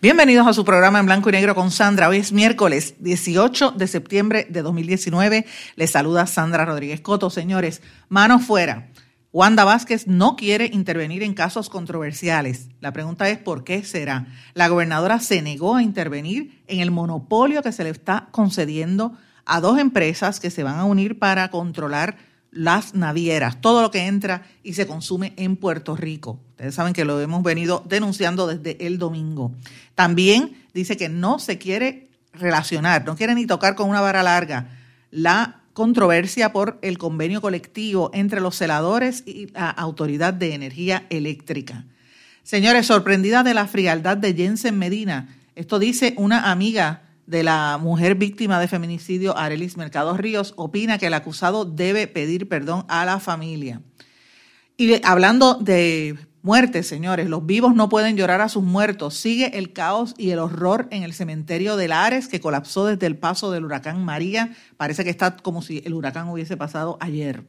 Bienvenidos a su programa en blanco y negro con Sandra. Hoy es miércoles 18 de septiembre de 2019. Les saluda Sandra Rodríguez Coto. Señores, mano fuera. Wanda Vázquez no quiere intervenir en casos controversiales. La pregunta es ¿por qué será? La gobernadora se negó a intervenir en el monopolio que se le está concediendo a dos empresas que se van a unir para controlar las navieras, todo lo que entra y se consume en Puerto Rico. Ustedes saben que lo hemos venido denunciando desde el domingo. También dice que no se quiere relacionar, no quiere ni tocar con una vara larga la controversia por el convenio colectivo entre los celadores y la Autoridad de Energía Eléctrica. Señores, sorprendida de la frialdad de Jensen Medina, esto dice una amiga de la mujer víctima de feminicidio, Arelis Mercado Ríos, opina que el acusado debe pedir perdón a la familia. Y hablando de muertes, señores, los vivos no pueden llorar a sus muertos. Sigue el caos y el horror en el cementerio de Lares, que colapsó desde el paso del huracán María. Parece que está como si el huracán hubiese pasado ayer.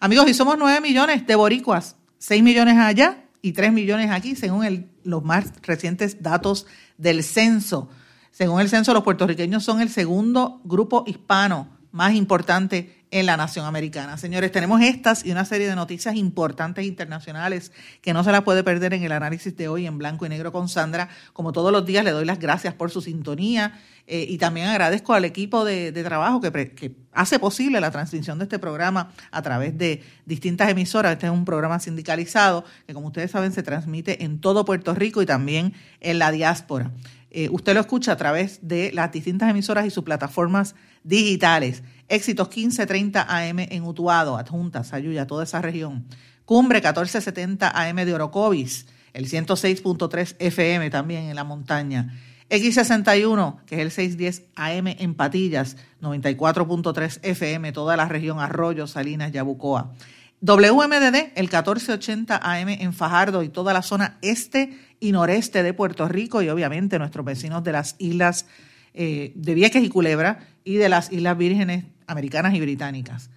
Amigos, y somos 9 millones de boricuas, 6 millones allá y 3 millones aquí, según los más recientes datos del censo. Según el censo, los puertorriqueños son el segundo grupo hispano más importante en la nación americana. Señores, tenemos estas y una serie de noticias importantes internacionales que no se las puede perder en el análisis de hoy en blanco y negro con Sandra. Como todos los días, le doy las gracias por su sintonía eh, y también agradezco al equipo de, trabajo que, hace posible la transmisión de este programa a través de distintas emisoras. Este es un programa sindicalizado que, como ustedes saben, se transmite en todo Puerto Rico y también en la diáspora. Eh, usted lo escucha a través de las distintas emisoras y sus plataformas digitales. Éxitos 1530 AM en Utuado, Adjunta, Sayuya, toda esa región. Cumbre 1470 AM de Orocovis, el 106.3 FM también en la montaña. X61, que es el 610 AM en Patillas, 94.3 FM, toda la región Arroyo, Salinas, Yabucoa. WMDD, el 1480 AM en Fajardo y toda la zona este y noreste de Puerto Rico y obviamente nuestros vecinos de las islas eh, de Vieques y Culebra y de las Islas Vírgenes Americanas y Británicas.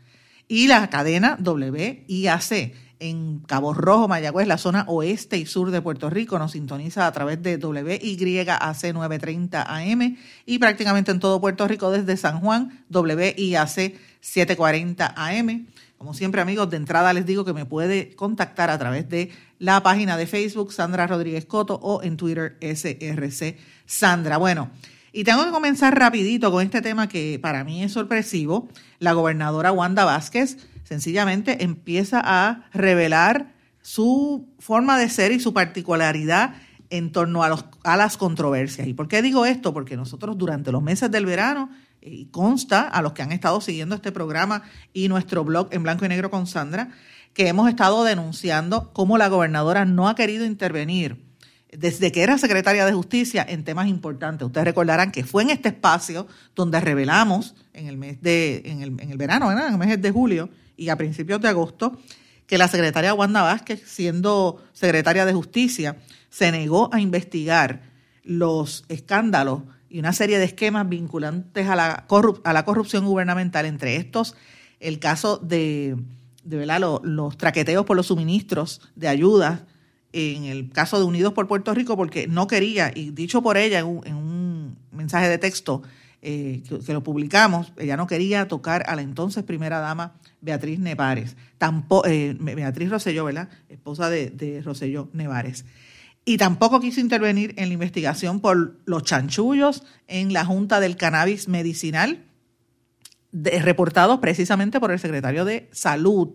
Y la cadena WIAC en Cabo Rojo, Mayagüez, la zona oeste y sur de Puerto Rico, nos sintoniza a través de WYAC 930 AM y prácticamente en todo Puerto Rico desde San Juan, WIAC 740 AM. Como siempre, amigos, de entrada les digo que me puede contactar a través de la página de Facebook Sandra Rodríguez Coto o en Twitter SRC Sandra. Bueno, y tengo que comenzar rapidito con este tema que para mí es sorpresivo. La gobernadora Wanda Vázquez sencillamente empieza a revelar su forma de ser y su particularidad en torno a, los, a las controversias. ¿Y por qué digo esto? Porque nosotros durante los meses del verano y consta a los que han estado siguiendo este programa y nuestro blog en blanco y negro con Sandra, que hemos estado denunciando cómo la gobernadora no ha querido intervenir desde que era secretaria de Justicia en temas importantes. Ustedes recordarán que fue en este espacio donde revelamos en el mes de, en el, en el verano, en el mes de julio y a principios de agosto, que la secretaria Wanda Vázquez, siendo secretaria de Justicia, se negó a investigar los escándalos y una serie de esquemas vinculantes a la, a la corrupción gubernamental, entre estos el caso de, de ¿verdad? Los, traqueteos por los suministros de ayuda, en el caso de Unidos por Puerto Rico, porque no quería, y dicho por ella en un, mensaje de texto eh, que, lo publicamos, ella no quería tocar a la entonces primera dama Beatriz Nevares, eh, Beatriz Rosselló, ¿verdad? Esposa de, de Rosselló Nevares y tampoco quiso intervenir en la investigación por los chanchullos en la Junta del Cannabis Medicinal, reportados precisamente por el secretario de Salud.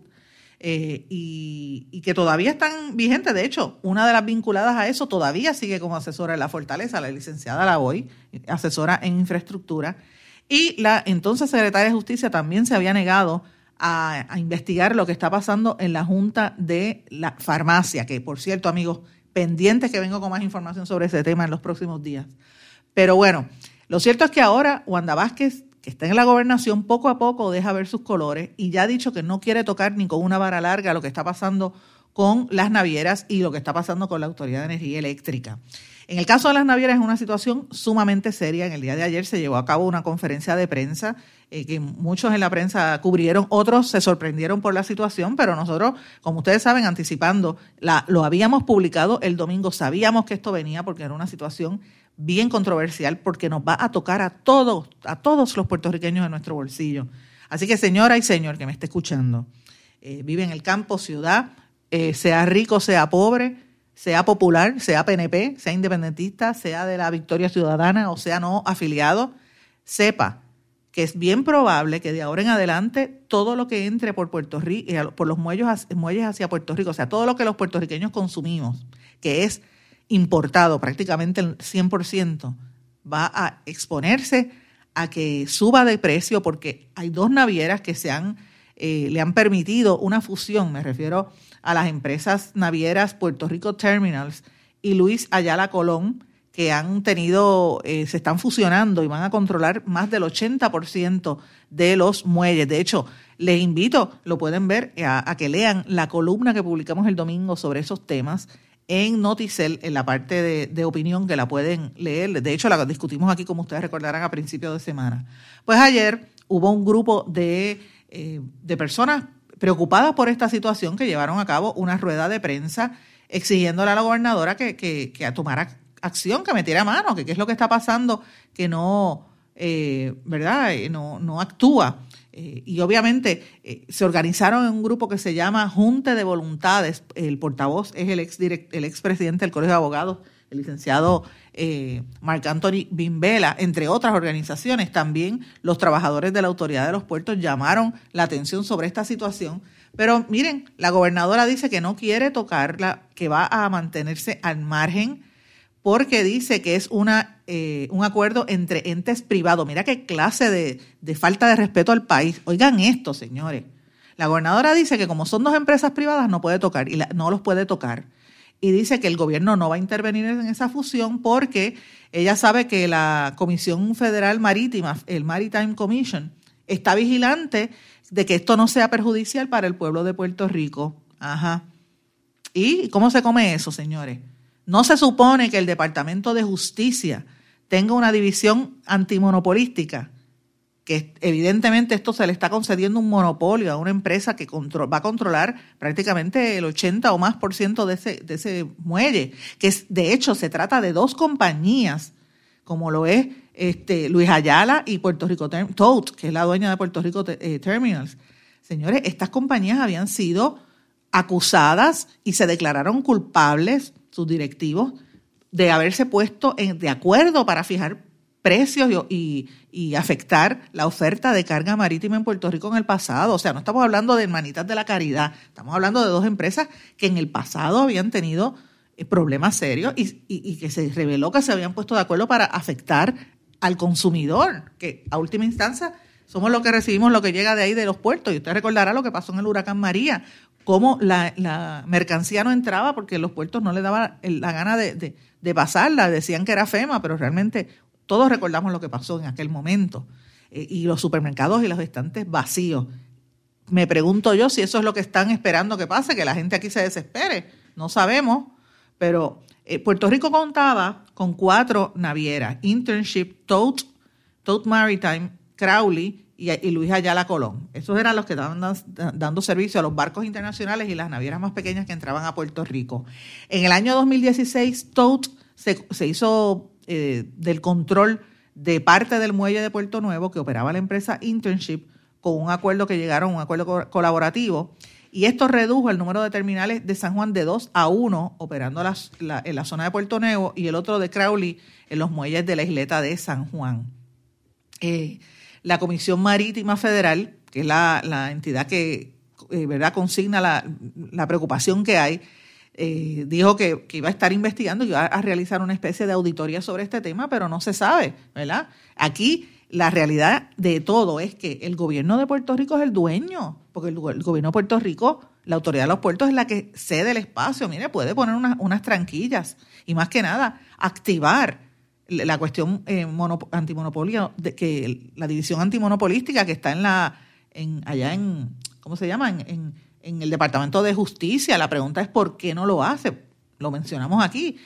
Eh, y, que todavía están vigentes. De hecho, una de las vinculadas a eso todavía sigue como asesora en la Fortaleza, la licenciada Lavoy, asesora en infraestructura. Y la entonces secretaria de Justicia también se había negado a, investigar lo que está pasando en la Junta de la Farmacia, que por cierto, amigos, pendientes que vengo con más información sobre ese tema en los próximos días. Pero bueno, lo cierto es que ahora Wanda Vázquez, que está en la gobernación, poco a poco deja ver sus colores y ya ha dicho que no quiere tocar ni con una vara larga lo que está pasando con las navieras y lo que está pasando con la Autoridad de Energía Eléctrica. En el caso de las navieras es una situación sumamente seria. En el día de ayer se llevó a cabo una conferencia de prensa eh, que muchos en la prensa cubrieron, otros se sorprendieron por la situación, pero nosotros, como ustedes saben, anticipando, lo habíamos publicado el domingo, sabíamos que esto venía porque era una situación bien controversial porque nos va a tocar a todos, a todos los puertorriqueños en nuestro bolsillo. Así que señora y señor que me esté escuchando, eh, vive en el campo, ciudad, eh, sea rico, sea pobre, sea popular, sea PNP, sea independentista, sea de la Victoria Ciudadana o sea no afiliado, sepa que es bien probable que de ahora en adelante todo lo que entre por Puerto Rico, eh, por los muelles, muelles hacia Puerto Rico, o sea, todo lo que los puertorriqueños consumimos, que es importado prácticamente el 100%, va a exponerse a que suba de precio porque hay dos navieras que se han, eh, le han permitido una fusión, me refiero a las empresas navieras Puerto Rico Terminals y Luis Ayala Colón, que han tenido, eh, se están fusionando y van a controlar más del 80% de los muelles. De hecho, les invito, lo pueden ver, a, que lean la columna que publicamos el domingo sobre esos temas en Noticel, en la parte de, opinión que la pueden leer. De hecho, la discutimos aquí, como ustedes recordarán, a principios de semana. Pues ayer hubo un grupo de, eh, de personas preocupadas por esta situación que llevaron a cabo una rueda de prensa exigiéndole a la gobernadora que, que, tomara acción, que metiera mano, que qué es lo que está pasando, que no, eh, ¿verdad? Eh, no, no actúa. Eh, y obviamente se organizaron en un grupo que se llama Junte de Voluntades. El portavoz es el ex, el ex presidente del Colegio de Abogados, el licenciado eh, Marc Anthony Bimbela, entre otras organizaciones. También los trabajadores de la Autoridad de los Puertos llamaron la atención sobre esta situación. Pero miren, la gobernadora dice que no quiere tocarla, que va a mantenerse al margen porque dice que es una, eh, un acuerdo entre entes privados. Mira qué clase de, de falta de respeto al país. Oigan esto, señores. La gobernadora dice que como son dos empresas privadas no puede tocar y no los puede tocar y dice que el gobierno no va a intervenir en esa fusión porque ella sabe que la Comisión Federal Marítima, el Maritime Commission, está vigilante de que esto no sea perjudicial para el pueblo de Puerto Rico. Ajá. ¿Y cómo se come eso, señores? No se supone que el Departamento de Justicia tenga una división antimonopolística que evidentemente esto se le está concediendo un monopolio a una empresa que va a controlar prácticamente el 80 o más por ciento de ese, de ese muelle, que de hecho se trata de dos compañías, como lo es este, Luis Ayala y Puerto Rico Tote, que es la dueña de Puerto Rico eh, Terminals. Señores, estas compañías habían sido acusadas y se declararon culpables, sus directivos, de haberse puesto en, de acuerdo para fijar precios y, afectar la oferta de carga marítima en Puerto Rico en el pasado. O sea, no estamos hablando de hermanitas de la caridad, estamos hablando de dos empresas que en el pasado habían tenido eh, problemas serios y, que se reveló que se habían puesto de acuerdo para afectar al consumidor, que a última instancia somos los que recibimos lo que llega de ahí de los puertos. Y usted recordará lo que pasó en el huracán María, cómo la, mercancía no entraba porque los puertos no le daban la gana de, pasarla, decían que era FEMA, pero realmente todos recordamos lo que pasó en aquel momento. Eh, y los supermercados y los estantes vacíos. Me pregunto yo si eso es lo que están esperando que pase, que la gente aquí se desespere. No sabemos, pero eh, Puerto Rico contaba con cuatro navieras, Internship, Tote, Tote Maritime, Crowley y, Luis Ayala Colón. Esos eran los que estaban dando servicio a los barcos internacionales y las navieras más pequeñas que entraban a Puerto Rico. En el año 2016, Tote se, se hizo eh, del control de parte del muelle de Puerto Nuevo que operaba la empresa Internship con un acuerdo que llegaron, un acuerdo colaborativo. Y esto redujo el número de terminales de San Juan de 2 a 1, operando en la zona de Puerto Nuevo, y el otro de Crowley en los muelles de la isleta de San Juan. Eh, la Comisión Marítima Federal, que es la, entidad que eh, ¿verdad? consigna la, preocupación que hay, eh, dijo que, iba a estar investigando, y iba a realizar una especie de auditoría sobre este tema, pero no se sabe, ¿verdad? Aquí la realidad de todo es que el gobierno de Puerto Rico es el dueño, porque el, gobierno de Puerto Rico, la autoridad de los puertos es la que cede el espacio. Mire, puede poner unas, tranquillas y más que nada activar la cuestión eh, antimonopolio, de que la división antimonopolística que está en la, en, allá en, ¿cómo se llama? En, en el Departamento de Justicia. La pregunta es por qué no lo hace. Lo mencionamos aquí.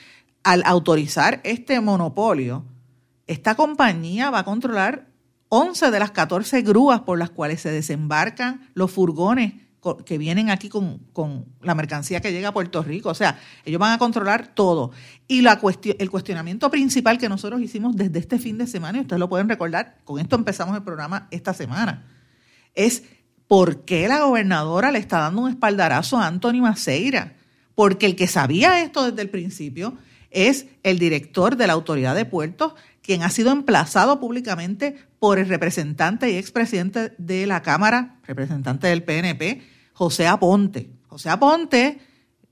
Al autorizar este monopolio, esta compañía va a controlar 11 de las 14 grúas por las cuales se desembarcan los furgones que vienen aquí con, la mercancía que llega a Puerto Rico. O sea, ellos van a controlar todo. Y la el cuestionamiento principal que nosotros hicimos desde este fin de semana, y ustedes lo pueden recordar, con esto empezamos el programa esta semana, es por qué la gobernadora le está dando un espaldarazo a Anthony Maceira. Porque el que sabía esto desde el principio es el director de la Autoridad de Puertos, quien ha sido emplazado públicamente por el representante y expresidente de la Cámara, representante del PNP, José Aponte. José Aponte,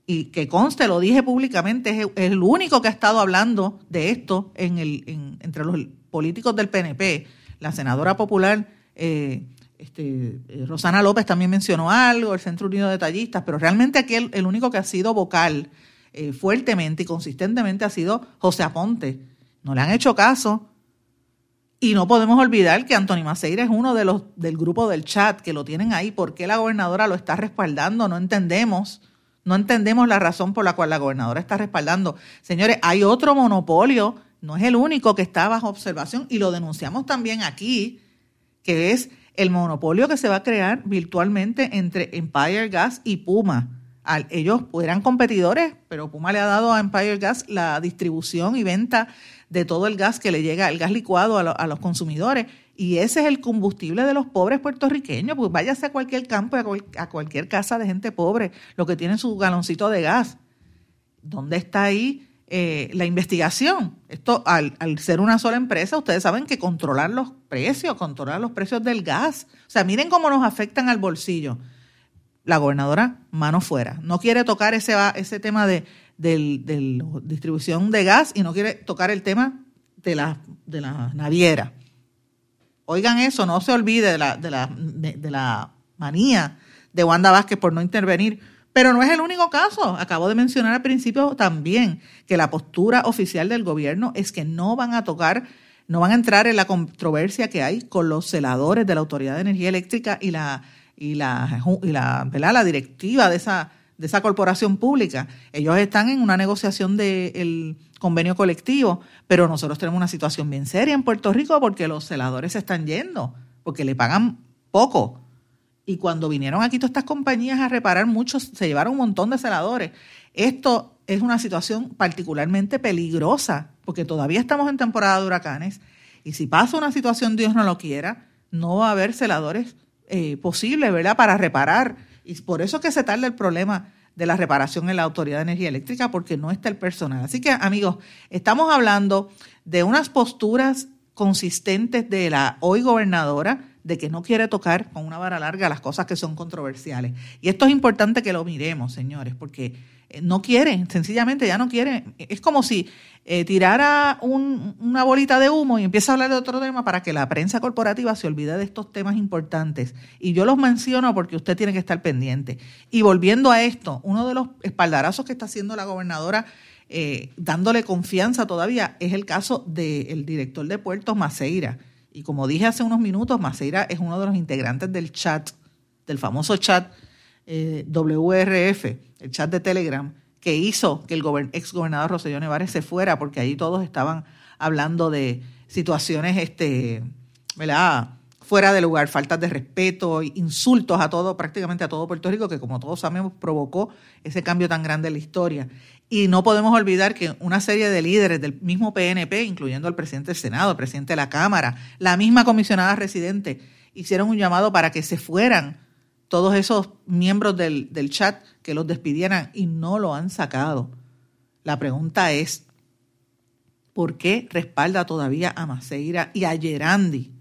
y que conste, lo dije públicamente, es el único que ha estado hablando de esto en el, entre los políticos del PNP. La senadora popular eh, este, eh, Rosana López también mencionó algo, el Centro Unido de Tallistas, pero realmente aquí el, único que ha sido vocal eh, fuertemente y consistentemente ha sido José Aponte. No le han hecho caso. Y no podemos olvidar que Antonio Maceira es uno de los del grupo del chat que lo tienen ahí. ¿Por qué la gobernadora lo está respaldando? No entendemos. No entendemos la razón por la cual la gobernadora está respaldando. Señores, hay otro monopolio, no es el único que está bajo observación y lo denunciamos también aquí, que es el monopolio que se va a crear virtualmente entre Empire Gas y Puma. Ellos eran competidores, pero Puma le ha dado a Empire Gas la distribución y venta de todo el gas que le llega, el gas licuado a, los consumidores. Y ese es el combustible de los pobres puertorriqueños. Pues váyase a cualquier campo, a, a cualquier casa de gente pobre, lo que tiene su galoncito de gas. ¿Dónde está ahí eh, la investigación. Esto, al, ser una sola empresa, ustedes saben que controlar los precios, controlar los precios del gas. O sea, miren cómo nos afectan al bolsillo. La gobernadora, mano fuera. No quiere tocar ese, ese tema de, la distribución de gas y no quiere tocar el tema de la, de la naviera. Oigan eso, no se olvide de la, de la, de la manía de Wanda Vázquez por no intervenir pero no es el único caso. Acabo de mencionar al principio también que la postura oficial del gobierno es que no van a tocar, no van a entrar en la controversia que hay con los celadores de la Autoridad de Energía Eléctrica y la, y la, y la, la directiva de esa, de esa corporación pública. Ellos están en una negociación del convenio colectivo, pero nosotros tenemos una situación bien seria en Puerto Rico porque los celadores se están yendo, porque le pagan poco y cuando vinieron aquí todas estas compañías a reparar, muchos se llevaron un montón de celadores. Esto es una situación particularmente peligrosa, porque todavía estamos en temporada de huracanes, y si pasa una situación, Dios no lo quiera, no va a haber celadores eh, posibles, ¿verdad?, para reparar. Y por eso es que se tarda el problema de la reparación en la Autoridad de Energía Eléctrica, porque no está el personal. Así que, amigos, estamos hablando de unas posturas consistentes de la hoy gobernadora, de que no quiere tocar con una vara larga las cosas que son controversiales. Y esto es importante que lo miremos, señores, porque no quiere, sencillamente ya no quiere. Es como si eh, tirara una bolita de humo y empieza a hablar de otro tema para que la prensa corporativa se olvide de estos temas importantes. Y yo los menciono porque usted tiene que estar pendiente. Y volviendo a esto, uno de los espaldarazos que está haciendo la gobernadora eh, dándole confianza todavía es el caso del director de puertos Maceira y como dije hace unos minutos, Maceira es uno de los integrantes del chat, del famoso chat eh, WRF, el chat de Telegram, que hizo que el ex gobernador Rosellón Nevares se fuera, porque ahí todos estaban hablando de situaciones, este, ¿verdad? fuera de lugar, faltas de respeto, insultos a todo, prácticamente a todo Puerto Rico, que como todos sabemos provocó ese cambio tan grande en la historia. Y no podemos olvidar que una serie de líderes del mismo PNP, incluyendo el presidente del Senado, el presidente de la Cámara, la misma comisionada residente, hicieron un llamado para que se fueran todos esos miembros del, chat, que los despidieran y no lo han sacado. La pregunta es, ¿por qué respalda todavía a Maceira y a Gerandi?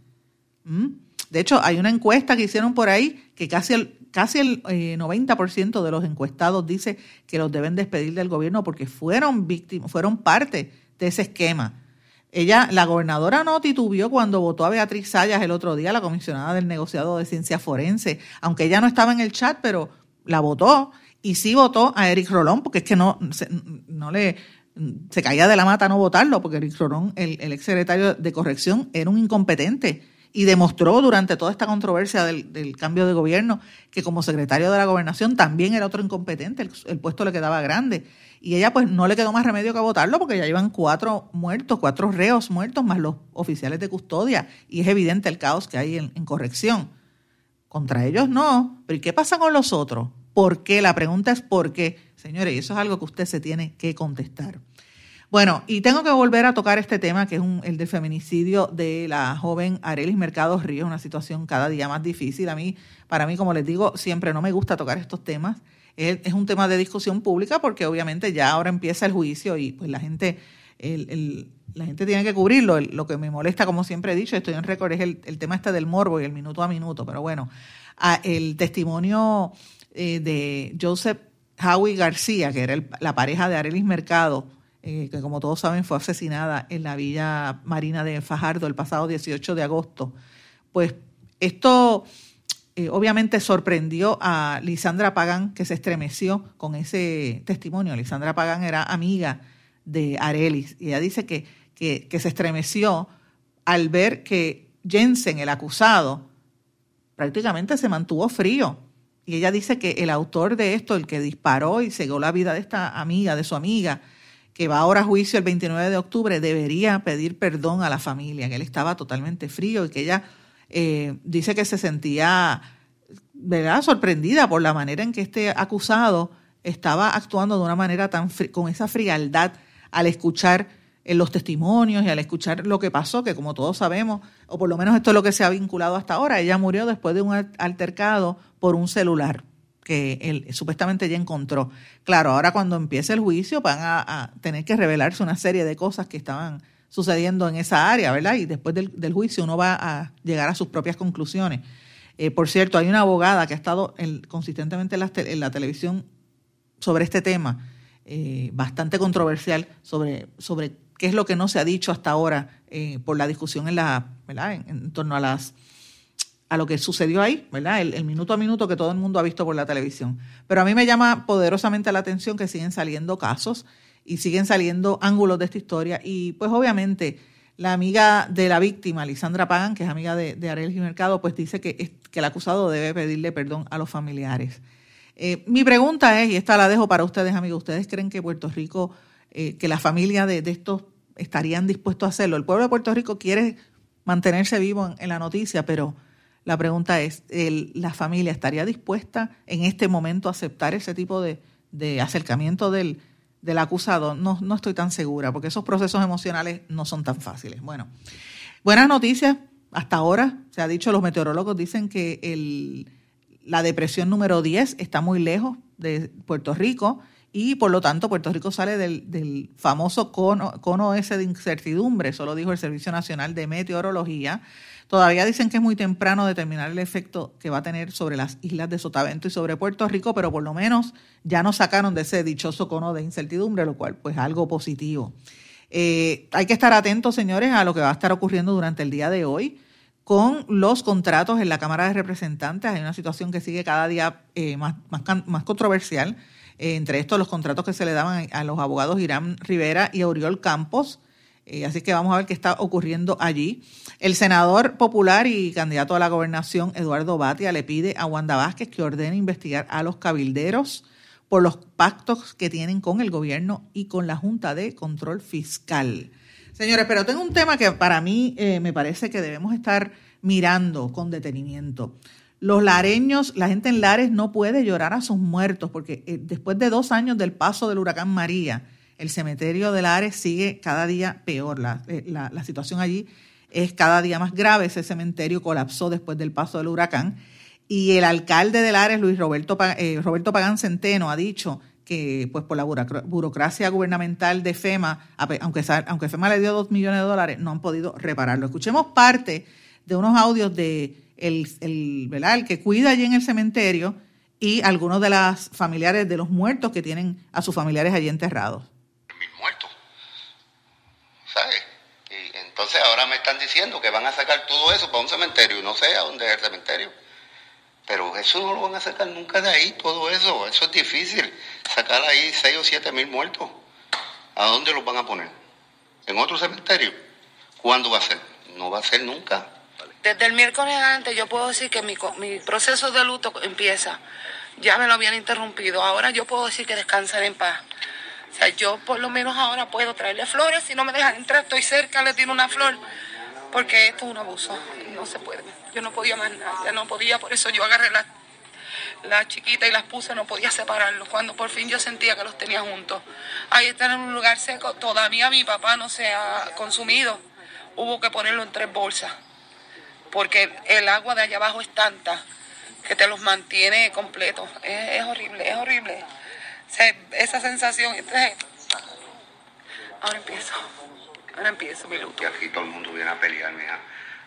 ¿Mm? De hecho, hay una encuesta que hicieron por ahí que casi el, casi el 90% eh, de los encuestados dice que los deben despedir del gobierno porque fueron víctimas, fueron parte de ese esquema. Ella, la gobernadora no titubió cuando votó a Beatriz Sayas el otro día, la comisionada del negociado de ciencia forense, aunque ella no estaba en el chat, pero la votó. Y sí votó a Eric Rolón, porque es que no, no le se caía de la mata no votarlo, porque Eric Rolón, el, el ex secretario de corrección, era un incompetente. Y demostró durante toda esta controversia del, cambio de gobierno que como secretario de la gobernación también era otro incompetente, el, puesto le quedaba grande. Y ella pues no le quedó más remedio que votarlo porque ya llevan cuatro muertos, cuatro reos muertos más los oficiales de custodia y es evidente el caos que hay en, corrección. Contra ellos no, pero ¿y qué pasa con los otros? ¿Por qué? La pregunta es ¿por qué? Señores, eso es algo que usted se tiene que contestar. Bueno, y tengo que volver a tocar este tema, que es el del feminicidio de la joven Arelis Mercado Ríos, una situación cada día más difícil. A mí, para mí, como les digo, siempre no me gusta tocar estos temas. Es, un tema de discusión pública porque obviamente ya ahora empieza el juicio y pues la gente, la gente tiene que cubrirlo. Lo que me molesta, como siempre he dicho, estoy en récord, es el, tema este del morbo y el minuto a minuto. Pero bueno, el testimonio eh, de Joseph Howie García, que era la pareja de Arelis Mercado, eh, que como todos saben fue asesinada en la Villa Marina de Fajardo el pasado 18 de agosto, pues esto eh, obviamente sorprendió a Lisandra Pagán, que se estremeció con ese testimonio. Lisandra Pagán era amiga de Arelis y ella dice que, que, que se estremeció al ver que Jensen, el acusado, prácticamente se mantuvo frío. Y ella dice que el autor de esto, el que disparó y cegó la vida de esta amiga, de su amiga, que va ahora a juicio el 29 de octubre, debería pedir perdón a la familia, que él estaba totalmente frío y que ella eh, dice que se sentía ¿verdad? sorprendida por la manera en que este acusado estaba actuando de una manera tan con esa frialdad al escuchar eh, los testimonios y al escuchar lo que pasó, que como todos sabemos, o por lo menos esto es lo que se ha vinculado hasta ahora, ella murió después de un altercado por un celular que él supuestamente ya encontró. Claro, ahora cuando empiece el juicio van a, tener que revelarse una serie de cosas que estaban sucediendo en esa área, ¿verdad? Y después del, juicio uno va a llegar a sus propias conclusiones. Eh, por cierto, hay una abogada que ha estado consistentemente en la, televisión sobre este tema, eh, bastante controversial, sobre, sobre qué es lo que no se ha dicho hasta ahora eh, por la discusión en, la, ¿verdad? en torno a las a lo que sucedió ahí, ¿verdad? El, minuto a minuto que todo el mundo ha visto por la televisión. Pero a mí me llama poderosamente la atención que siguen saliendo casos y siguen saliendo ángulos de esta historia. Y pues obviamente la amiga de la víctima, Lisandra Pagan, que es amiga de, de y Mercado, pues dice que, que el acusado debe pedirle perdón a los familiares. Eh, mi pregunta es, y esta la dejo para ustedes, amigos, ¿ustedes creen que Puerto Rico, eh, que la familia de, estos estarían dispuestos a hacerlo? El pueblo de Puerto Rico quiere mantenerse vivo en la noticia, pero la pregunta es, ¿la familia estaría dispuesta en este momento a aceptar ese tipo de, acercamiento del, acusado? No, no estoy tan segura, porque esos procesos emocionales no son tan fáciles. Bueno, buenas noticias. Hasta ahora se ha dicho, los meteorólogos dicen que el, la depresión número 10 está muy lejos de Puerto Rico y por lo tanto Puerto Rico sale del, del famoso cono, cono ese de incertidumbre, eso lo dijo el Servicio Nacional de Meteorología. Todavía dicen que es muy temprano determinar el efecto que va a tener sobre las islas de Sotavento y sobre Puerto Rico, pero por lo menos ya nos sacaron de ese dichoso cono de incertidumbre, lo cual pues algo positivo. Eh, hay que estar atentos, señores, a lo que va a estar ocurriendo durante el día de hoy con los contratos en la Cámara de Representantes. Hay una situación que sigue cada día eh, más, más, controversial. Eh, entre estos, los contratos que se le daban a los abogados Irán Rivera y Oriol Campos eh, así que vamos a ver qué está ocurriendo allí. El senador popular y candidato a la gobernación, Eduardo Batia, le pide a Wanda Vázquez que ordene investigar a los cabilderos por los pactos que tienen con el gobierno y con la Junta de Control Fiscal. Señores, pero tengo un tema que para mí eh, me parece que debemos estar mirando con detenimiento. Los lareños, la gente en Lares no puede llorar a sus muertos porque eh, después de dos años del paso del huracán María, el cementerio de Lares sigue cada día peor. Eh, la, situación allí es cada día más grave. Ese cementerio colapsó después del paso del huracán. Y el alcalde de Lares, Luis Roberto, eh, Roberto Pagán Centeno, ha dicho que pues por la burocracia gubernamental de FEMA, aunque, aunque FEMA le dio dos millones de dólares, no han podido repararlo. Escuchemos parte de unos audios de el que cuida allí en el cementerio y algunos de las familiares de los muertos que tienen a sus familiares allí enterrados. Diciendo que van a sacar todo eso para un cementerio, no sé a dónde es el cementerio. Pero eso no lo van a sacar nunca de ahí, todo eso. Eso es difícil. Sacar ahí 6 o 7 mil muertos. ¿A dónde los van a poner? ¿En otro cementerio? ¿Cuándo va a ser? No va a ser nunca. Desde el miércoles antes yo puedo decir que mi, mi proceso de luto empieza. Ya me lo habían interrumpido. Ahora yo puedo decir que descansan en paz. O sea, yo por lo menos ahora puedo traerle flores. Si no me dejan entrar, estoy cerca, le tiro una flor. Porque esto es un abuso. No se puede. Yo no podía más nada. Ya no podía. Por eso yo agarré la, la chiquita y las puse. No podía separarlos. Cuando por fin yo sentía que los tenía juntos. Ahí están en un lugar seco. Todavía mi papá no se ha consumido. Hubo que ponerlo en tres bolsas. Porque el agua de allá abajo es tanta que te los mantiene completos. Es, horrible, es horrible. Esa sensación. Ahora empiezo. Ahora empiezo mi luto. Y aquí todo el mundo viene a pelear, mija.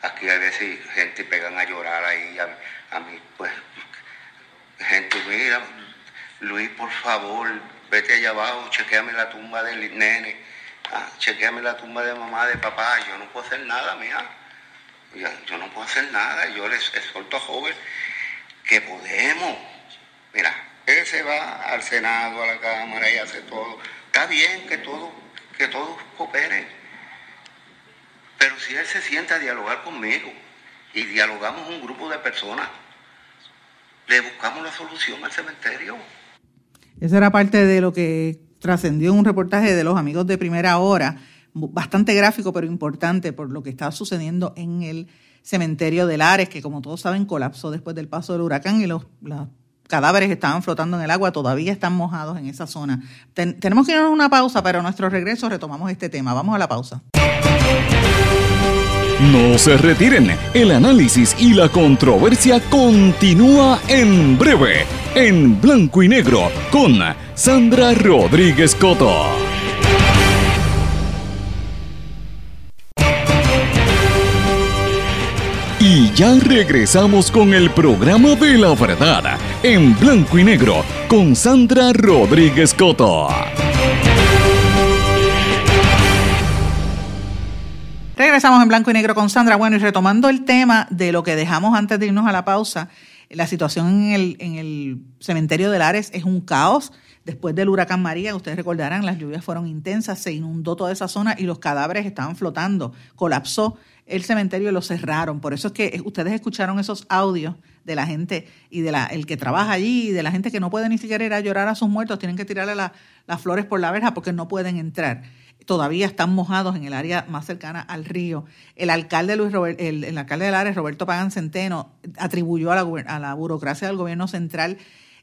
Aquí a veces gente pegan a llorar ahí. A, mí, pues, gente, mira, Luis, por favor, vete allá abajo, chequeame la tumba del nene. Ah, chequeame la tumba de mamá, de papá. Yo no puedo hacer nada, mija. Yo no puedo hacer nada. Yo les exhorto a joven que podemos. Mira, él se va al Senado, a la Cámara y hace todo. Está bien que todo, que todos cooperen. Pero si él se sienta a dialogar conmigo y dialogamos un grupo de personas, le buscamos la solución al cementerio. Esa era parte de lo que trascendió en un reportaje de los amigos de primera hora, bastante gráfico pero importante por lo que estaba sucediendo en el cementerio de Lares, que como todos saben colapsó después del paso del huracán y los, cadáveres estaban flotando en el agua, todavía están mojados en esa zona. tenemos que ir a una pausa, pero a nuestro regreso retomamos este tema. Vamos a la pausa. No se retiren, el análisis y la controversia continúa en breve, en blanco y negro, con Sandra Rodríguez Coto. Y ya regresamos con el programa de la verdad, en blanco y negro, con Sandra Rodríguez Coto. Regresamos en blanco y negro con Sandra. Bueno, y retomando el tema de lo que dejamos antes de irnos a la pausa, la situación en el, en el cementerio de Lares es un caos. Después del huracán María, ustedes recordarán, las lluvias fueron intensas, se inundó toda esa zona y los cadáveres estaban flotando, colapsó el cementerio lo cerraron. Por eso es que ustedes escucharon esos audios de la gente y de la el que trabaja allí y de la gente que no puede ni siquiera ir a llorar a sus muertos, tienen que tirarle las flores por la verja porque no pueden entrar. Todavía están mojados en el área más cercana al río. El alcalde Luis el, alcalde de Lares, Roberto Pagan Centeno, atribuyó a la, a la burocracia del gobierno central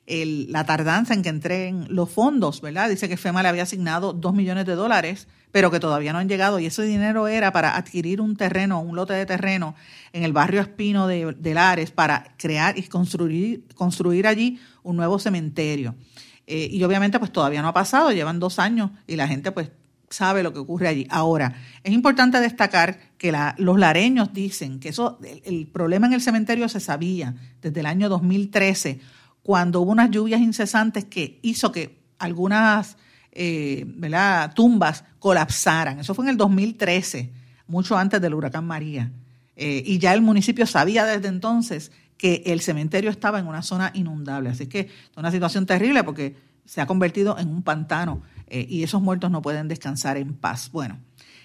la tardanza en que entren los fondos, ¿verdad? Dice que FEMA le había asignado dos millones de dólares pero que todavía no han llegado. Y ese dinero era para adquirir un terreno, un lote de terreno en el barrio Espino de, Lares para crear y construir, construir allí un nuevo cementerio. Eh, y obviamente pues todavía no ha pasado, llevan dos años y la gente pues sabe lo que ocurre allí. Ahora, es importante destacar que los lareños dicen que eso, el, problema en el cementerio se sabía desde el año 2013, cuando hubo unas lluvias incesantes que hizo que algunas eh, tumbas colapsaran. Eso fue en el 2013, mucho antes del huracán María. Eh, y ya el municipio sabía desde entonces que el cementerio estaba en una zona inundable. Así que es una situación terrible porque se ha convertido en un pantano eh, y esos muertos no pueden descansar en paz. Bueno,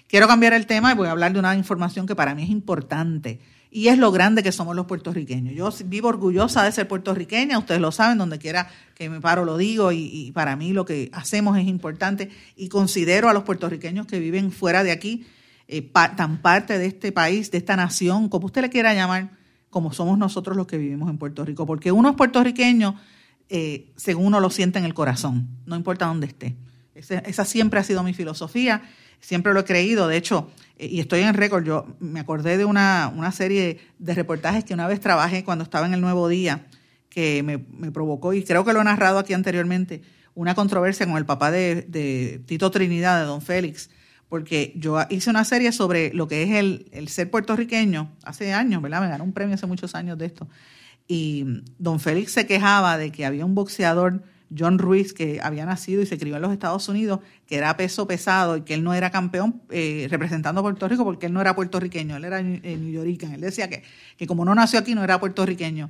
quiero cambiar el tema y voy a hablar de una información que para mí es importante y es lo grande que somos los puertorriqueños. Yo vivo orgullosa de ser puertorriqueña, ustedes lo saben, donde quiera que me paro lo digo y, para mí lo que hacemos es importante y considero a los puertorriqueños que viven fuera de aquí eh, tan parte de este país, de esta nación, como usted le quiera llamar, como somos nosotros los que vivimos en Puerto Rico, porque uno es puertorriqueño eh, según uno lo siente en el corazón, no importa dónde esté. esa siempre ha sido mi filosofía siempre lo he creído. De hecho, eh, y estoy en récord, yo me acordé de una, una, serie de reportajes que una vez trabajé cuando estaba en el Nuevo Día, que me, provocó, y creo que lo he narrado aquí anteriormente, una controversia con el papá de, Tito Trinidad, de Don Félix, porque yo hice una serie sobre lo que es el, el ser puertorriqueño, hace años, ¿verdad? Me ganó un premio hace muchos años de esto. Y Don Félix se quejaba de que había un boxeador John Ruiz, que había nacido y se crió en los Estados Unidos, que era peso pesado y que él no era campeón eh, representando a Puerto Rico porque él no era puertorriqueño, él era eh, New Yorker. Él decía que, que como no nació aquí no era puertorriqueño.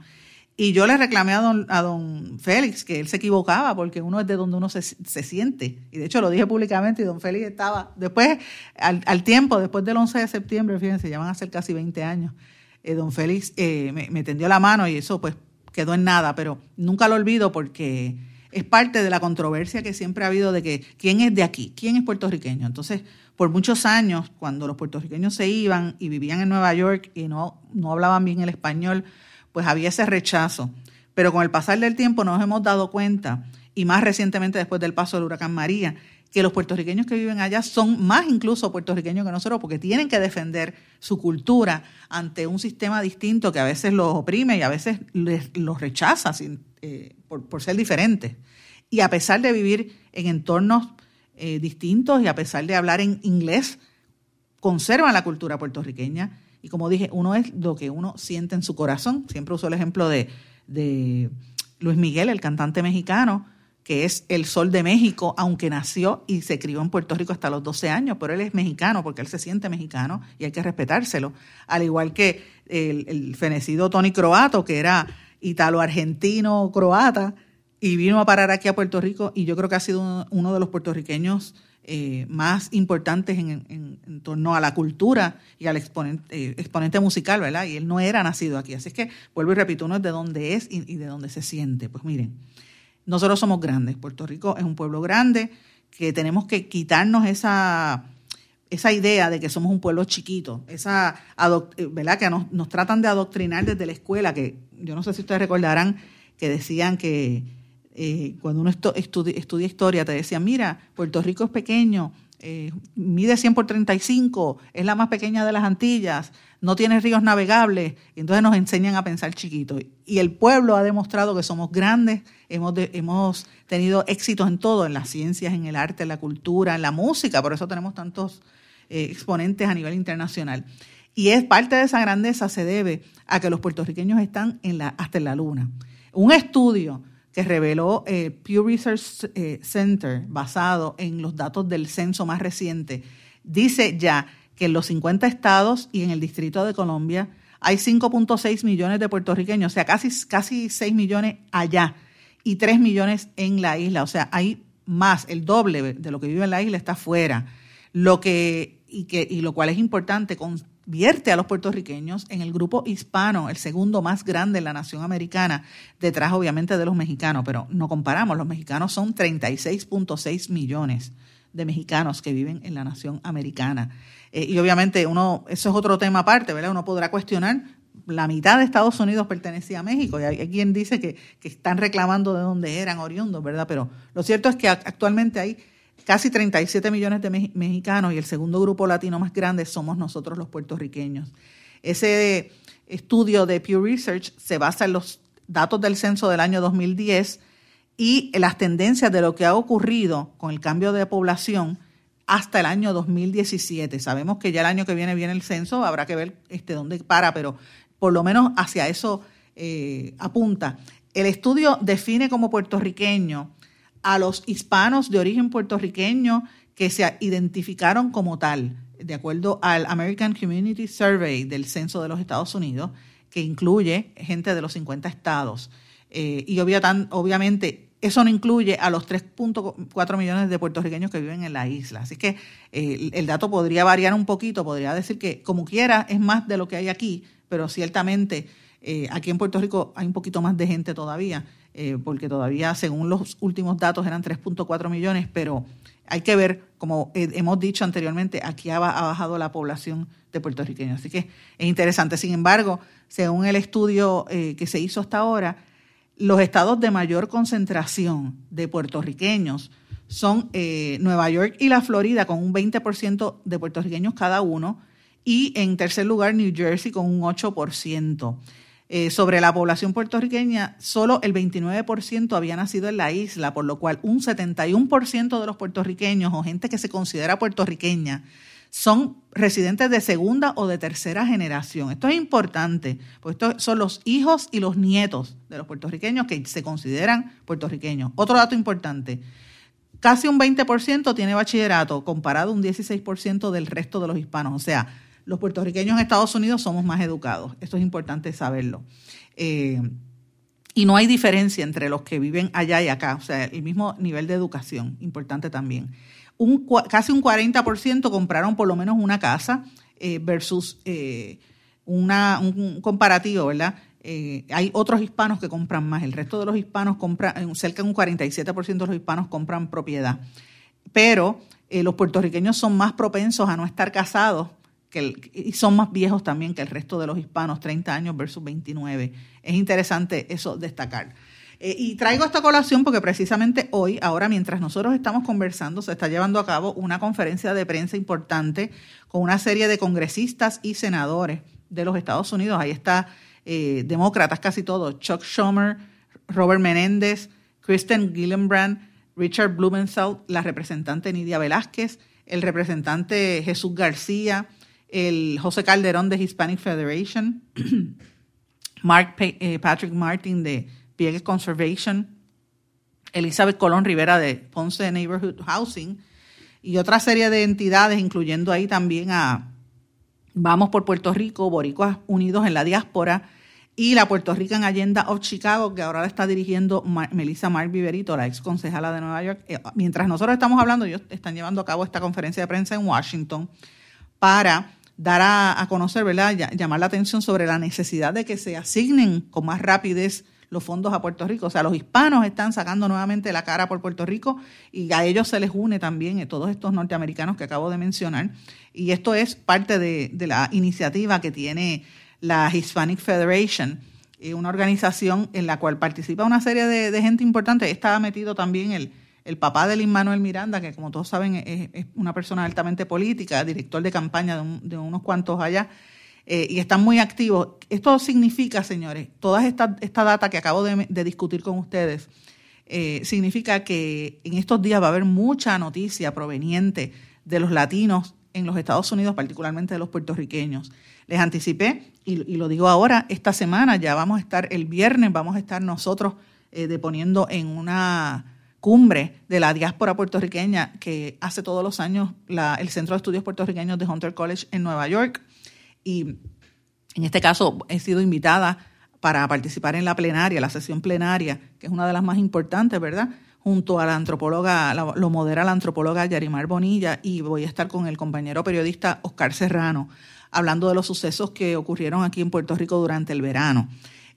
Y yo le reclamé a don, a don Félix que él se equivocaba porque uno es de donde uno se, se siente. Y de hecho lo dije públicamente y don Félix estaba, después, al, al, tiempo, después del 11 de septiembre, fíjense, ya van a ser casi 20 años, eh, don Félix eh, me, me, tendió la mano y eso pues quedó en nada, pero nunca lo olvido porque es parte de la controversia que siempre ha habido de que quién es de aquí, quién es puertorriqueño. Entonces, por muchos años, cuando los puertorriqueños se iban y vivían en Nueva York y no, no hablaban bien el español, pues había ese rechazo. Pero con el pasar del tiempo nos hemos dado cuenta, y más recientemente después del paso del huracán María, que los puertorriqueños que viven allá son más incluso puertorriqueños que nosotros porque tienen que defender su cultura ante un sistema distinto que a veces los oprime y a veces los rechaza sin, eh, por, ser diferentes. Y a pesar de vivir en entornos eh, distintos y a pesar de hablar en inglés, conservan la cultura puertorriqueña y como dije, uno es lo que uno siente en su corazón. Siempre uso el ejemplo de, de Luis Miguel, el cantante mexicano, que es el sol de México, aunque nació y se crió en Puerto Rico hasta los 12 años, pero él es mexicano porque él se siente mexicano y hay que respetárselo. Al igual que el, el fenecido Tony Croato, que era italo-argentino-croata y vino a parar aquí a Puerto Rico y yo creo que ha sido uno de los puertorriqueños eh, más importantes en, torno a la cultura y al exponente, eh, exponente musical, ¿verdad? Y él no era nacido aquí. Así es que, vuelvo y repito, uno es de donde es y, de donde se siente. Pues miren, nosotros somos grandes. Puerto Rico es un pueblo grande que tenemos que quitarnos esa, esa idea de que somos un pueblo chiquito, esa eh, ¿verdad? que nos, nos, tratan de adoctrinar desde la escuela, que yo no sé si ustedes recordarán que decían que eh, cuando uno estudia, historia, te decían, mira, Puerto Rico es pequeño, eh, mide 100 por 35, es la más pequeña de las Antillas, no tiene ríos navegables, y entonces nos enseñan a pensar chiquito. Y el pueblo ha demostrado que somos grandes, hemos, de, hemos tenido éxitos en todo, en las ciencias, en el arte, en la cultura, en la música, por eso tenemos tantos eh, exponentes a nivel internacional. Y es parte de esa grandeza se debe a que los puertorriqueños están hasta en la luna. Un estudio que reveló el eh, Pew Research eh, Center, basado en los datos del censo más reciente, dice ya que en los 50 estados y en el Distrito de Colombia hay 5.6 millones de puertorriqueños, o sea, casi, casi 6 millones allá y 3 millones en la isla, o sea, hay más, el doble de lo que vive en la isla está afuera, lo que, y, que, y lo cual es importante, con, vierte a los puertorriqueños en el grupo hispano, el segundo más grande en la nación americana, detrás obviamente de los mexicanos, pero no comparamos, los mexicanos son 36.6 millones de mexicanos que viven en la nación americana. Eh, y obviamente uno, eso es otro tema aparte, ¿verdad? Uno podrá cuestionar, la mitad de Estados Unidos pertenecía a México, y hay, quien dice que, que están reclamando de dónde eran oriundos, ¿verdad? Pero lo cierto es que actualmente hay casi 37 millones de mexicanos y el segundo grupo latino más grande somos nosotros los puertorriqueños. Ese estudio de Pew Research se basa en los datos del censo del año 2010 y las tendencias de lo que ha ocurrido con el cambio de población hasta el año 2017. Sabemos que ya el año que viene viene el censo, habrá que ver este, dónde para, pero por lo menos hacia eso eh, apunta. El estudio define como puertorriqueño a los hispanos de origen puertorriqueño que se identificaron como tal, de acuerdo al American Community Survey del Censo de los Estados Unidos, que incluye gente de los 50 estados. Eh, y obviamente eso no incluye a los 3.4 millones de puertorriqueños que viven en la isla. Así que eh, el dato podría variar un poquito, podría decir que como quiera es más de lo que hay aquí, pero ciertamente eh, aquí en Puerto Rico hay un poquito más de gente todavía. Eh, porque todavía, según los últimos datos, eran 3.4 millones, pero hay que ver, como hemos dicho anteriormente, aquí ha, bajado la población de puertorriqueños. Así que es interesante. Sin embargo, según el estudio eh, que se hizo hasta ahora, los estados de mayor concentración de puertorriqueños son eh, Nueva York y la Florida, con un 20% de puertorriqueños cada uno, y en tercer lugar New Jersey con un 8%. Eh, sobre la población puertorriqueña, solo el 29% había nacido en la isla, por lo cual un 71% de los puertorriqueños o gente que se considera puertorriqueña son residentes de segunda o de tercera generación. Esto es importante, porque estos son los hijos y los nietos de los puertorriqueños que se consideran puertorriqueños. Otro dato importante, casi un 20% tiene bachillerato, comparado a un 16% del resto de los hispanos. O sea, los puertorriqueños en Estados Unidos somos más educados. Esto es importante saberlo. Eh, y no hay diferencia entre los que viven allá y acá, o sea, el mismo nivel de educación, importante también. Un, casi un 40% compraron por lo menos una casa eh, versus eh, un comparativo, ¿verdad? hay otros hispanos que compran más, el resto de los hispanos compran, cerca de un 47% de los hispanos compran propiedad. Pero los puertorriqueños son más propensos a no estar casados y son más viejos también que el resto de los hispanos, 30 años versus 29. Es interesante eso destacar. Eh, y traigo esta colación porque precisamente hoy, ahora mientras nosotros estamos conversando, se está llevando a cabo una conferencia de prensa importante con una serie de congresistas y senadores de los Estados Unidos. Ahí está eh, demócratas casi todos, Chuck Schumer, Robert Menéndez, Kristen Gillenbrand, Richard Blumenthal, la representante Nidia Velázquez, el representante Jesús García, el José Calderón de Hispanic Federation, Mark eh, Patrick Martin de Piegue Conservation, Elizabeth Colón Rivera de Ponce Neighborhood Housing y otra serie de entidades, incluyendo ahí también a Vamos por Puerto Rico, Boricuas Unidos en la Diáspora y la Puerto Rican Agenda of Chicago, que ahora la está dirigiendo Melissa Mark Viverito, la ex concejala de Nueva York. Eh, mientras nosotros estamos hablando, ellos están llevando a cabo esta conferencia de prensa en Washington para dar a, conocer, ¿verdad? llamar la atención sobre la necesidad de que se asignen con más rapidez los fondos a Puerto Rico. O sea, los hispanos están sacando nuevamente la cara por Puerto Rico y a ellos se les une también eh, todos estos norteamericanos que acabo de mencionar. Y esto es parte de, la iniciativa que tiene la Hispanic Federation, eh, una organización en la cual participa una serie de, de gente importante. Estaba metido también el, el papá de Lin Manuel Miranda, que como todos saben es, una persona altamente política, director de campaña de, unos cuantos allá, eh, y están muy activos. Esto significa, señores, toda esta, esta data que acabo de, discutir con ustedes, eh, significa que en estos días va a haber mucha noticia proveniente de los latinos en los Estados Unidos, particularmente de los puertorriqueños. Les anticipé, y, lo digo ahora, esta semana ya vamos a estar, el viernes vamos a estar nosotros eh, deponiendo en una cumbre de la diáspora puertorriqueña que hace todos los años el Centro de Estudios Puertorriqueños de Hunter College en Nueva York. Y en este caso he sido invitada para participar en la plenaria, la sesión plenaria, que es una de las más importantes, ¿verdad? Junto a la antropóloga, lo modera la antropóloga Yarimar Bonilla y voy a estar con el compañero periodista Oscar Serrano hablando de los sucesos que ocurrieron aquí en Puerto Rico durante el verano.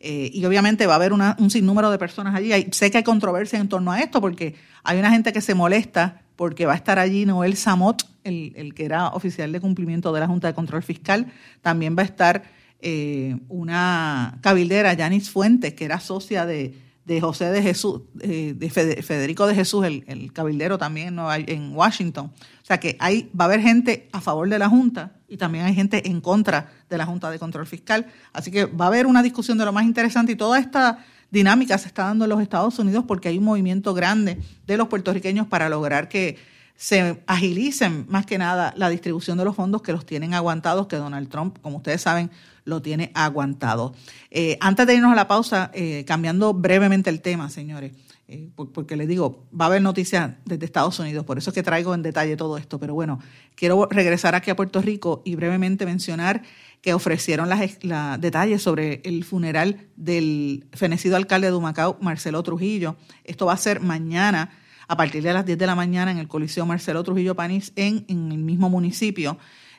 Eh, y obviamente va a haber un sinnúmero de personas allí. sé que hay controversia en torno a esto porque hay una gente que se molesta porque va a estar allí Noel Samot, el, que era oficial de cumplimiento de la Junta de Control Fiscal. También va a estar eh, una cabildera, Yanis Fuentes, que era socia de, José de Jesús, eh, de Federico de Jesús, el, cabildero también en Washington. O sea que ahí va a haber gente a favor de la Junta y también hay gente en contra de la Junta de Control Fiscal. Así que va a haber una discusión de lo más interesante y toda esta dinámica se está dando en los Estados Unidos porque hay un movimiento grande de los puertorriqueños para lograr que se agilicen más que nada la distribución de los fondos que los tienen aguantados, que Donald Trump, como ustedes saben, lo tiene aguantado. Eh, antes de irnos a la pausa, eh, cambiando brevemente el tema, señores, eh, porque les digo, va a haber noticias desde Estados Unidos, por eso es que traigo en detalle todo esto, pero bueno, quiero regresar aquí a Puerto Rico y brevemente mencionar que ofrecieron las, detalles sobre el funeral del fenecido alcalde de Humacao, Marcelo Trujillo. Esto va a ser mañana a partir de las 10 de la mañana en el Coliseo Marcelo Trujillo Panís en, en el mismo municipio.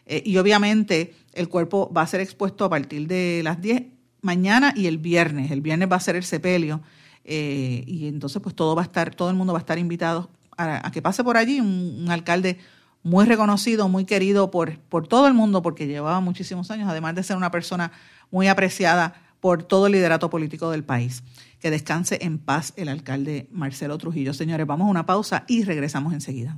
Y obviamente el cuerpo va a ser expuesto a partir de las 10 mañana y el viernes. El viernes va a ser el sepelio eh, y entonces pues todo va a estar, todo el mundo va a estar invitado a, que pase por allí un, alcalde muy reconocido, muy querido por, por todo el mundo porque llevaba muchísimos años, además de ser una persona muy apreciada por todo el liderato político del país. Que descanse en paz el alcalde Marcelo Trujillo. Señores, vamos a una pausa y regresamos enseguida.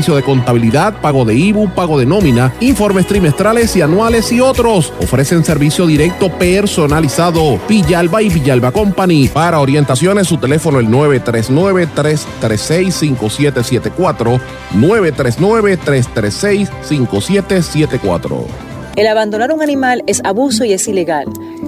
de contabilidad, pago de IBU, pago de nómina, informes trimestrales y anuales y otros. Ofrecen servicio directo personalizado. Villalba y Villalba Company. Para orientaciones, su teléfono el 939-336-5774. 939-336-5774. El abandonar un animal es abuso y es ilegal.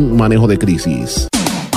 manejo de crisis.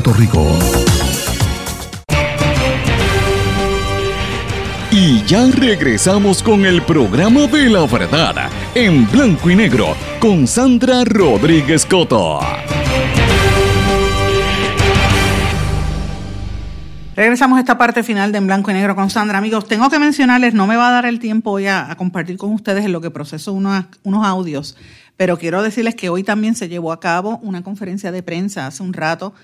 Rico. Y ya regresamos con el programa de la verdad en blanco y negro con Sandra Rodríguez Coto. Regresamos a esta parte final de En Blanco y Negro con Sandra. Amigos, tengo que mencionarles, no me va a dar el tiempo hoy a, a compartir con ustedes en lo que proceso unos, unos audios, pero quiero decirles que hoy también se llevó a cabo una conferencia de prensa hace un rato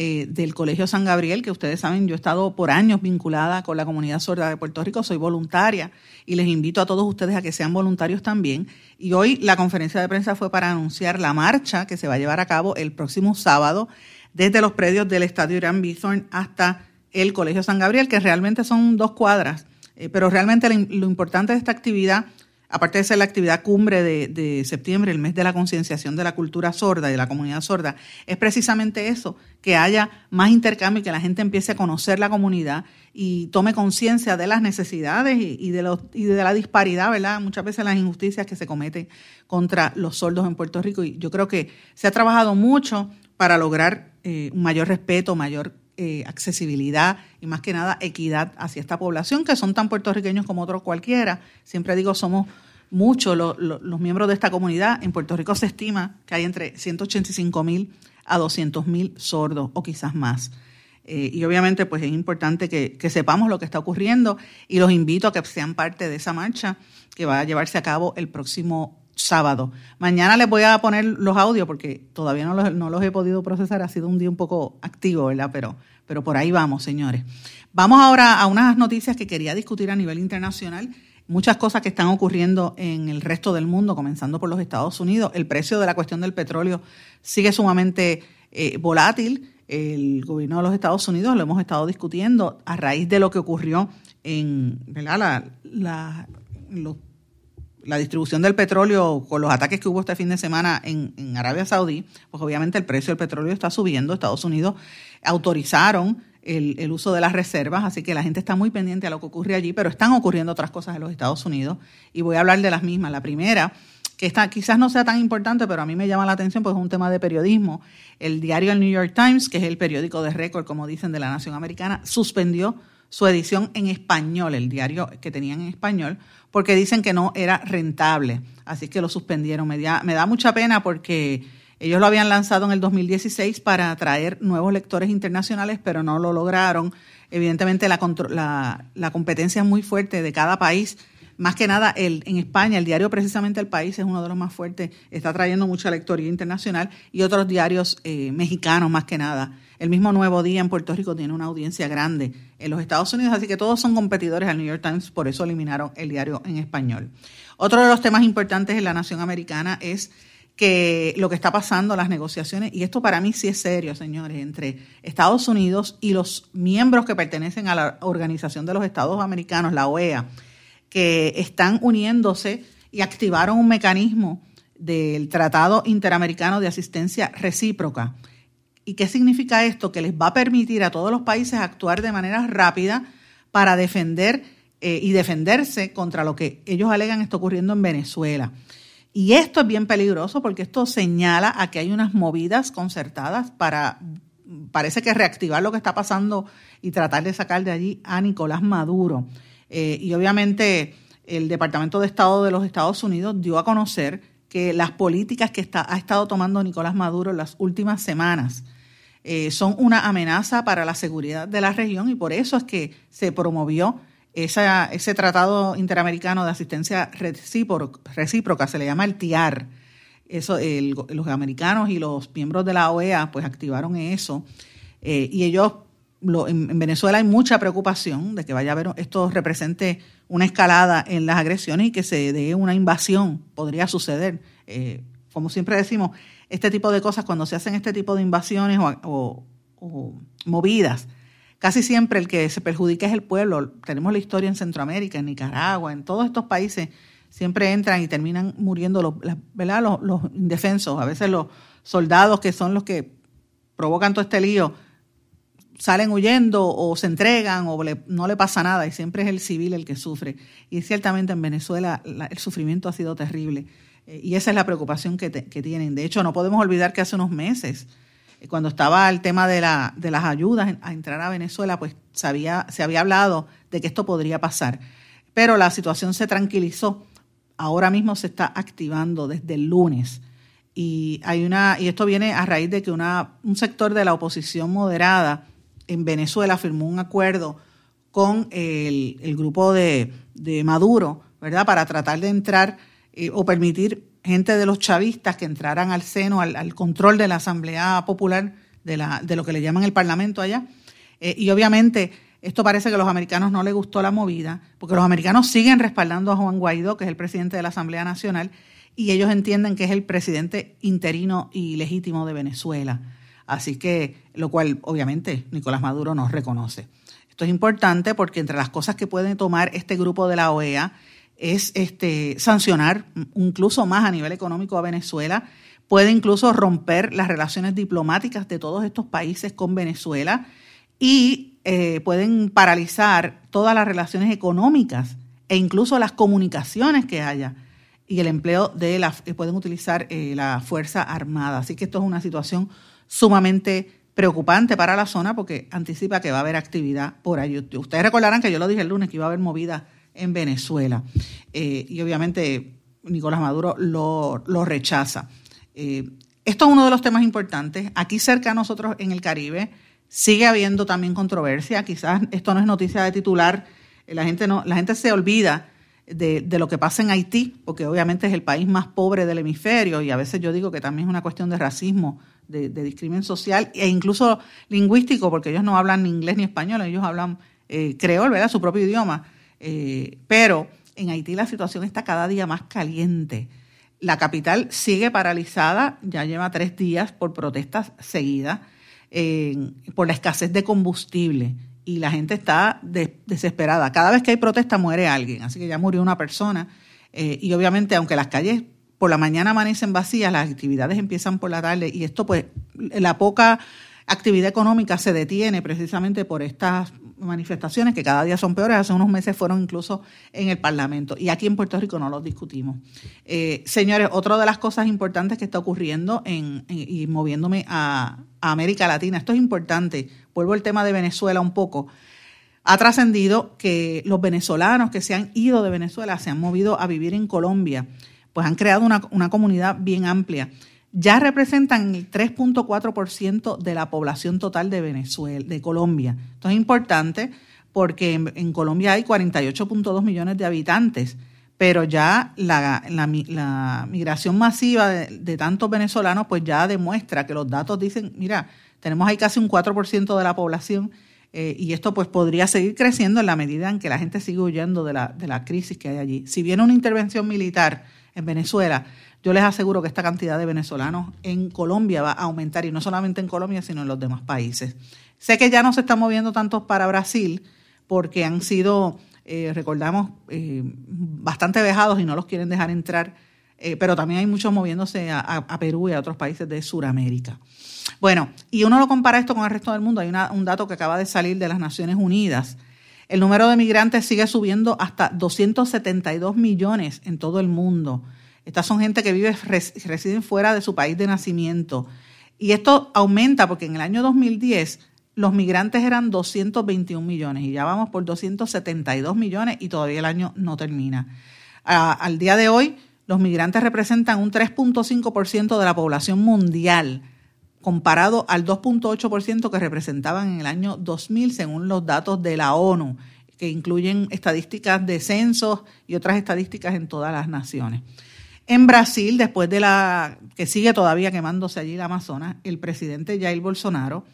eh, del Colegio San Gabriel, que ustedes saben, yo he estado por años vinculada con la comunidad sorda de Puerto Rico, soy voluntaria y les invito a todos ustedes a que sean voluntarios también. Y hoy la conferencia de prensa fue para anunciar la marcha que se va a llevar a cabo el próximo sábado desde los predios del Estadio Irán Bithorn hasta el Colegio San Gabriel, que realmente son dos cuadras, eh, pero realmente lo importante de esta actividad aparte de ser la actividad cumbre de, septiembre, el mes de la concienciación de la cultura sorda y de la comunidad sorda, es precisamente eso, que haya más intercambio y que la gente empiece a conocer la comunidad y tome conciencia de las necesidades y, de los, y de la disparidad, ¿verdad? Muchas veces las injusticias que se cometen contra los sordos en Puerto Rico. Y yo creo que se ha trabajado mucho para lograr eh, un mayor respeto, mayor eh, accesibilidad y más que nada equidad hacia esta población, que son tan puertorriqueños como otros cualquiera. Siempre digo, somos muchos los miembros de esta comunidad. En Puerto Rico se estima que hay entre 185 mil a 200 mil sordos o quizás más. Eh, y obviamente pues es importante que, que, sepamos lo que está ocurriendo y los invito a que sean parte de esa marcha que va a llevarse a cabo el próximo sábado. Mañana les voy a poner los audios porque todavía no los, no los he podido procesar. Ha sido un día un poco activo, ¿verdad? Pero, pero por ahí vamos, señores. Vamos ahora a unas noticias que quería discutir a nivel internacional. Muchas cosas que están ocurriendo en el resto del mundo, comenzando por los Estados Unidos. El precio de la cuestión del petróleo sigue sumamente eh, volátil. el gobierno de los Estados Unidos, lo hemos estado discutiendo a raíz de lo que ocurrió en La, la, la distribución del petróleo con los ataques que hubo este fin de semana en, en, Arabia Saudí, pues obviamente el precio del petróleo está subiendo. Estados Unidos autorizaron el, uso de las reservas, así que la gente está muy pendiente a lo que ocurre allí, pero están ocurriendo otras cosas en los Estados Unidos y voy a hablar de las mismas. La primera que está, quizás no sea tan importante, pero a mí me llama la atención porque es un tema de periodismo. El diario El New York Times, que es el periódico de récord, como dicen, de la Nación Americana, suspendió su edición en español, el diario que tenían en español, porque dicen que no era rentable. Así que lo suspendieron. Me da, me da mucha pena porque ellos lo habían lanzado en el 2016 para atraer nuevos lectores internacionales, pero no lo lograron. Evidentemente la, la, la competencia es muy fuerte de cada país más que nada, el, en España, el diario precisamente El País es uno de los más fuertes, está trayendo mucha lectoría internacional y otros diarios eh, mexicanos más que nada. El mismo Nuevo Día en Puerto Rico tiene una audiencia grande en los Estados Unidos, así que todos son competidores al New York Times, por eso eliminaron el diario en español. Otro de los temas importantes en la nación americana es que lo que está pasando, las negociaciones, y esto para mí sí es serio, señores, entre Estados Unidos y los miembros que pertenecen a la Organización de los Estados Americanos, la OEA, que están uniéndose y activaron un mecanismo del Tratado Interamericano de Asistencia Recíproca. ¿Y qué significa esto? Que les va a permitir a todos los países actuar de manera rápida para defender eh, y defenderse contra lo que ellos alegan está ocurriendo en Venezuela. Y esto es bien peligroso porque esto señala a que hay unas movidas concertadas para, parece que reactivar lo que está pasando y tratar de sacar de allí a Nicolás Maduro. Eh, y obviamente el Departamento de Estado de los Estados Unidos dio a conocer que las políticas que ha estado tomando Nicolás Maduro en las últimas semanas eh, son una amenaza para la seguridad de la región y por eso es que se promovió ese Tratado Interamericano de Asistencia Recíproca, se le llama el TIAR. Eso, los americanos y los miembros de la OEA pues activaron eso eh, y ellos en, Venezuela hay mucha preocupación de que vaya a haber esto represente una escalada en las agresiones y que se dé una invasión, podría suceder. Eh, como siempre decimos, este tipo de cosas, cuando se hacen este tipo de invasiones o, movidas, casi siempre el que se perjudica es el pueblo. Tenemos la historia en Centroamérica, en Nicaragua, en todos estos países, siempre entran y terminan muriendo los, ¿verdad? los, indefensos, a veces los soldados que son los que provocan todo este lío salen huyendo o se entregan o no le pasa nada y siempre es el civil el que sufre. Y ciertamente en Venezuela el sufrimiento ha sido terrible y esa es la preocupación que, tienen. De hecho, no podemos olvidar que hace unos meses, eh, cuando estaba el tema de, la, de las ayudas a entrar a Venezuela, pues se había, se había hablado de que esto podría pasar. Pero la situación se tranquilizó. Ahora mismo se está activando desde el lunes. Y, hay una, y esto viene a raíz de que una, un sector de la oposición moderada en Venezuela firmó un acuerdo con el, grupo de, Maduro, ¿verdad? Para tratar de entrar eh, o permitir gente de los chavistas que entraran al seno, al, control de la Asamblea Popular, de, la, de lo que le llaman el Parlamento allá. Eh, y obviamente esto parece que a los americanos no les gustó la movida, porque los americanos siguen respaldando a Juan Guaidó, que es el presidente de la Asamblea Nacional, y ellos entienden que es el presidente interino y legítimo de Venezuela. Así que, lo cual obviamente Nicolás Maduro nos reconoce. Esto es importante porque entre las cosas que puede tomar este grupo de la OEA es este, sancionar incluso más a nivel económico a Venezuela, puede incluso romper las relaciones diplomáticas de todos estos países con Venezuela y eh, pueden paralizar todas las relaciones económicas e incluso las comunicaciones que haya y el empleo de la, pueden utilizar eh, la Fuerza Armada. Así que esto es una situación sumamente preocupante para la zona porque anticipa que va a haber actividad por ahí. Ustedes recordarán que yo lo dije el lunes que iba a haber movida en Venezuela eh, y obviamente Nicolás Maduro lo, rechaza. Eh, esto es uno de los temas importantes. Aquí cerca a nosotros en el Caribe sigue habiendo también controversia. Quizás esto no es noticia de titular. La gente, no, la gente se olvida de, de, lo que pasa en Haití, porque obviamente es el país más pobre del hemisferio y a veces yo digo que también es una cuestión de racismo de, discriminación social e incluso lingüístico, porque ellos no hablan ni inglés ni español, ellos hablan eh, creol, ¿verdad? Su propio idioma. Eh, pero en Haití la situación está cada día más caliente. La capital sigue paralizada, ya lleva tres días por protestas seguidas. por la escasez de combustible y la gente está desesperada. Cada vez que hay protesta muere alguien, así que ya murió una persona eh, y obviamente aunque las calles por la mañana amanecen vacías, las actividades empiezan por la tarde y esto pues la poca actividad económica se detiene precisamente por estas manifestaciones que cada día son peores. Hace unos meses fueron incluso en el Parlamento y aquí en Puerto Rico no los discutimos. Eh, señores, otra de las cosas importantes que está ocurriendo en, y moviéndome a, América Latina, esto es importante, vuelvo al tema de Venezuela un poco. Ha trascendido que los venezolanos que se han ido de Venezuela, se han movido a vivir en Colombia, pues han creado una, una comunidad bien amplia ya representan el 3.4% de la población total de Venezuela, de Colombia. Esto es importante porque en, Colombia hay 48.2 millones de habitantes, pero ya la, migración masiva de, tantos venezolanos pues ya demuestra que los datos dicen, mira, tenemos ahí casi un 4% de la población eh, y esto pues podría seguir creciendo en la medida en que la gente sigue huyendo de la, de la crisis que hay allí. Si viene una intervención militar en Venezuela, yo les aseguro que esta cantidad de venezolanos en Colombia va a aumentar, y no solamente en Colombia, sino en los demás países. Sé que ya no se están moviendo tantos para Brasil, porque han sido, eh, recordamos, eh, bastante vejados y no los quieren dejar entrar, eh, pero también hay muchos moviéndose a, Perú y a otros países de Sudamérica. Bueno, y uno lo compara esto con el resto del mundo. Hay un dato que acaba de salir de las Naciones Unidas. El número de migrantes sigue subiendo hasta 272 millones en todo el mundo. Estas son gente que vive, residen fuera de su país de nacimiento. Y esto aumenta porque en el año 2010 los migrantes eran 221 millones y ya vamos por 272 millones y todavía el año no termina. al día de hoy, los migrantes representan un 3.5% de la población mundial, comparado al 2.8% que representaban en el año 2000, según los datos de la ONU, que incluyen estadísticas de censos y otras estadísticas en todas las naciones. En Brasil, después de la que sigue todavía quemándose allí la Amazonas, el presidente Jair Bolsonaro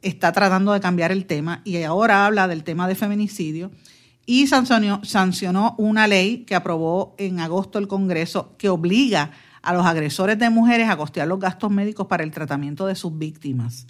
está tratando de cambiar el tema y ahora habla del tema de feminicidio y sancionó, sancionó una ley que aprobó en agosto el Congreso que obliga a los agresores de mujeres a costear los gastos médicos para el tratamiento de sus víctimas.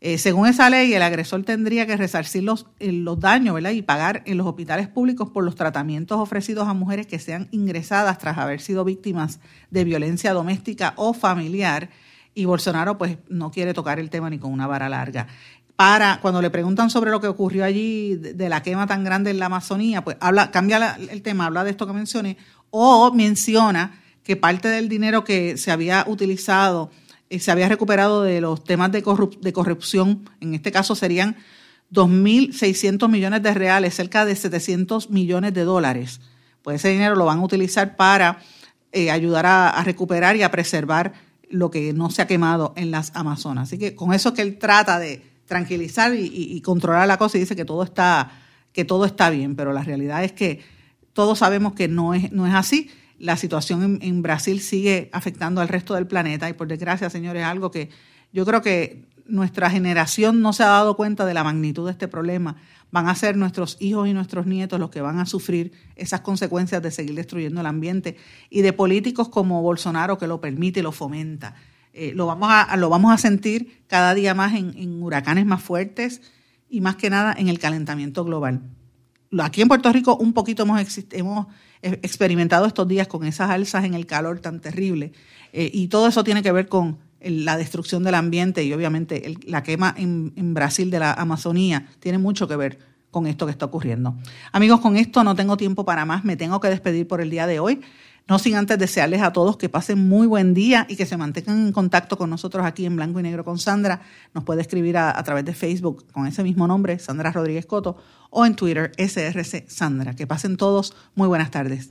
Eh, según esa ley, el agresor tendría que resarcir los, eh, los daños ¿verdad? y pagar en los hospitales públicos por los tratamientos ofrecidos a mujeres que sean ingresadas tras haber sido víctimas de violencia doméstica o familiar. Y Bolsonaro pues no quiere tocar el tema ni con una vara larga. Para, cuando le preguntan sobre lo que ocurrió allí de, la quema tan grande en la Amazonía, pues habla, cambia el tema, habla de esto que mencioné, o menciona que parte del dinero que se había utilizado se había recuperado de los temas de, de corrupción, en este caso serían 2.600 millones de reales, cerca de 700 millones de dólares. Pues ese dinero lo van a utilizar para eh, ayudar a, recuperar y a preservar lo que no se ha quemado en las Amazonas. Así que con eso que él trata de tranquilizar y, controlar la cosa y dice que todo está que todo está bien, pero la realidad es que todos sabemos que no es, no es así la situación en, Brasil sigue afectando al resto del planeta y por desgracia, señores, algo que yo creo que nuestra generación no se ha dado cuenta de la magnitud de este problema. Van a ser nuestros hijos y nuestros nietos los que van a sufrir esas consecuencias de seguir destruyendo el ambiente y de políticos como Bolsonaro que lo permite y lo fomenta. Eh, lo, vamos a, lo vamos a sentir cada día más en, huracanes más fuertes y más que nada en el calentamiento global. Aquí en Puerto Rico un poquito hemos, hemos experimentado estos días con esas alzas en el calor tan terrible. Eh, y todo eso tiene que ver con la destrucción del ambiente y obviamente la quema en, en Brasil de la Amazonía tiene mucho que ver con esto que está ocurriendo. Amigos, con esto no tengo tiempo para más, me tengo que despedir por el día de hoy. No sin antes desearles a todos que pasen muy buen día y que se mantengan en contacto con nosotros aquí en Blanco y Negro con Sandra. Nos puede escribir a, través de Facebook con ese mismo nombre, Sandra Rodríguez Coto, o en Twitter, SRC Sandra. Que pasen todos muy buenas tardes.